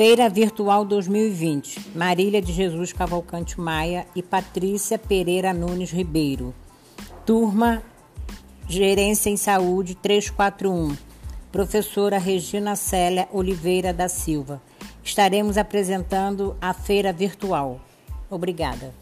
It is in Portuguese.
Feira Virtual 2020. Marília de Jesus Cavalcante Maia e Patrícia Pereira Nunes Ribeiro. Turma Gerência em Saúde 341. Professora Regina Célia Oliveira da Silva. Estaremos apresentando a feira virtual. Obrigada.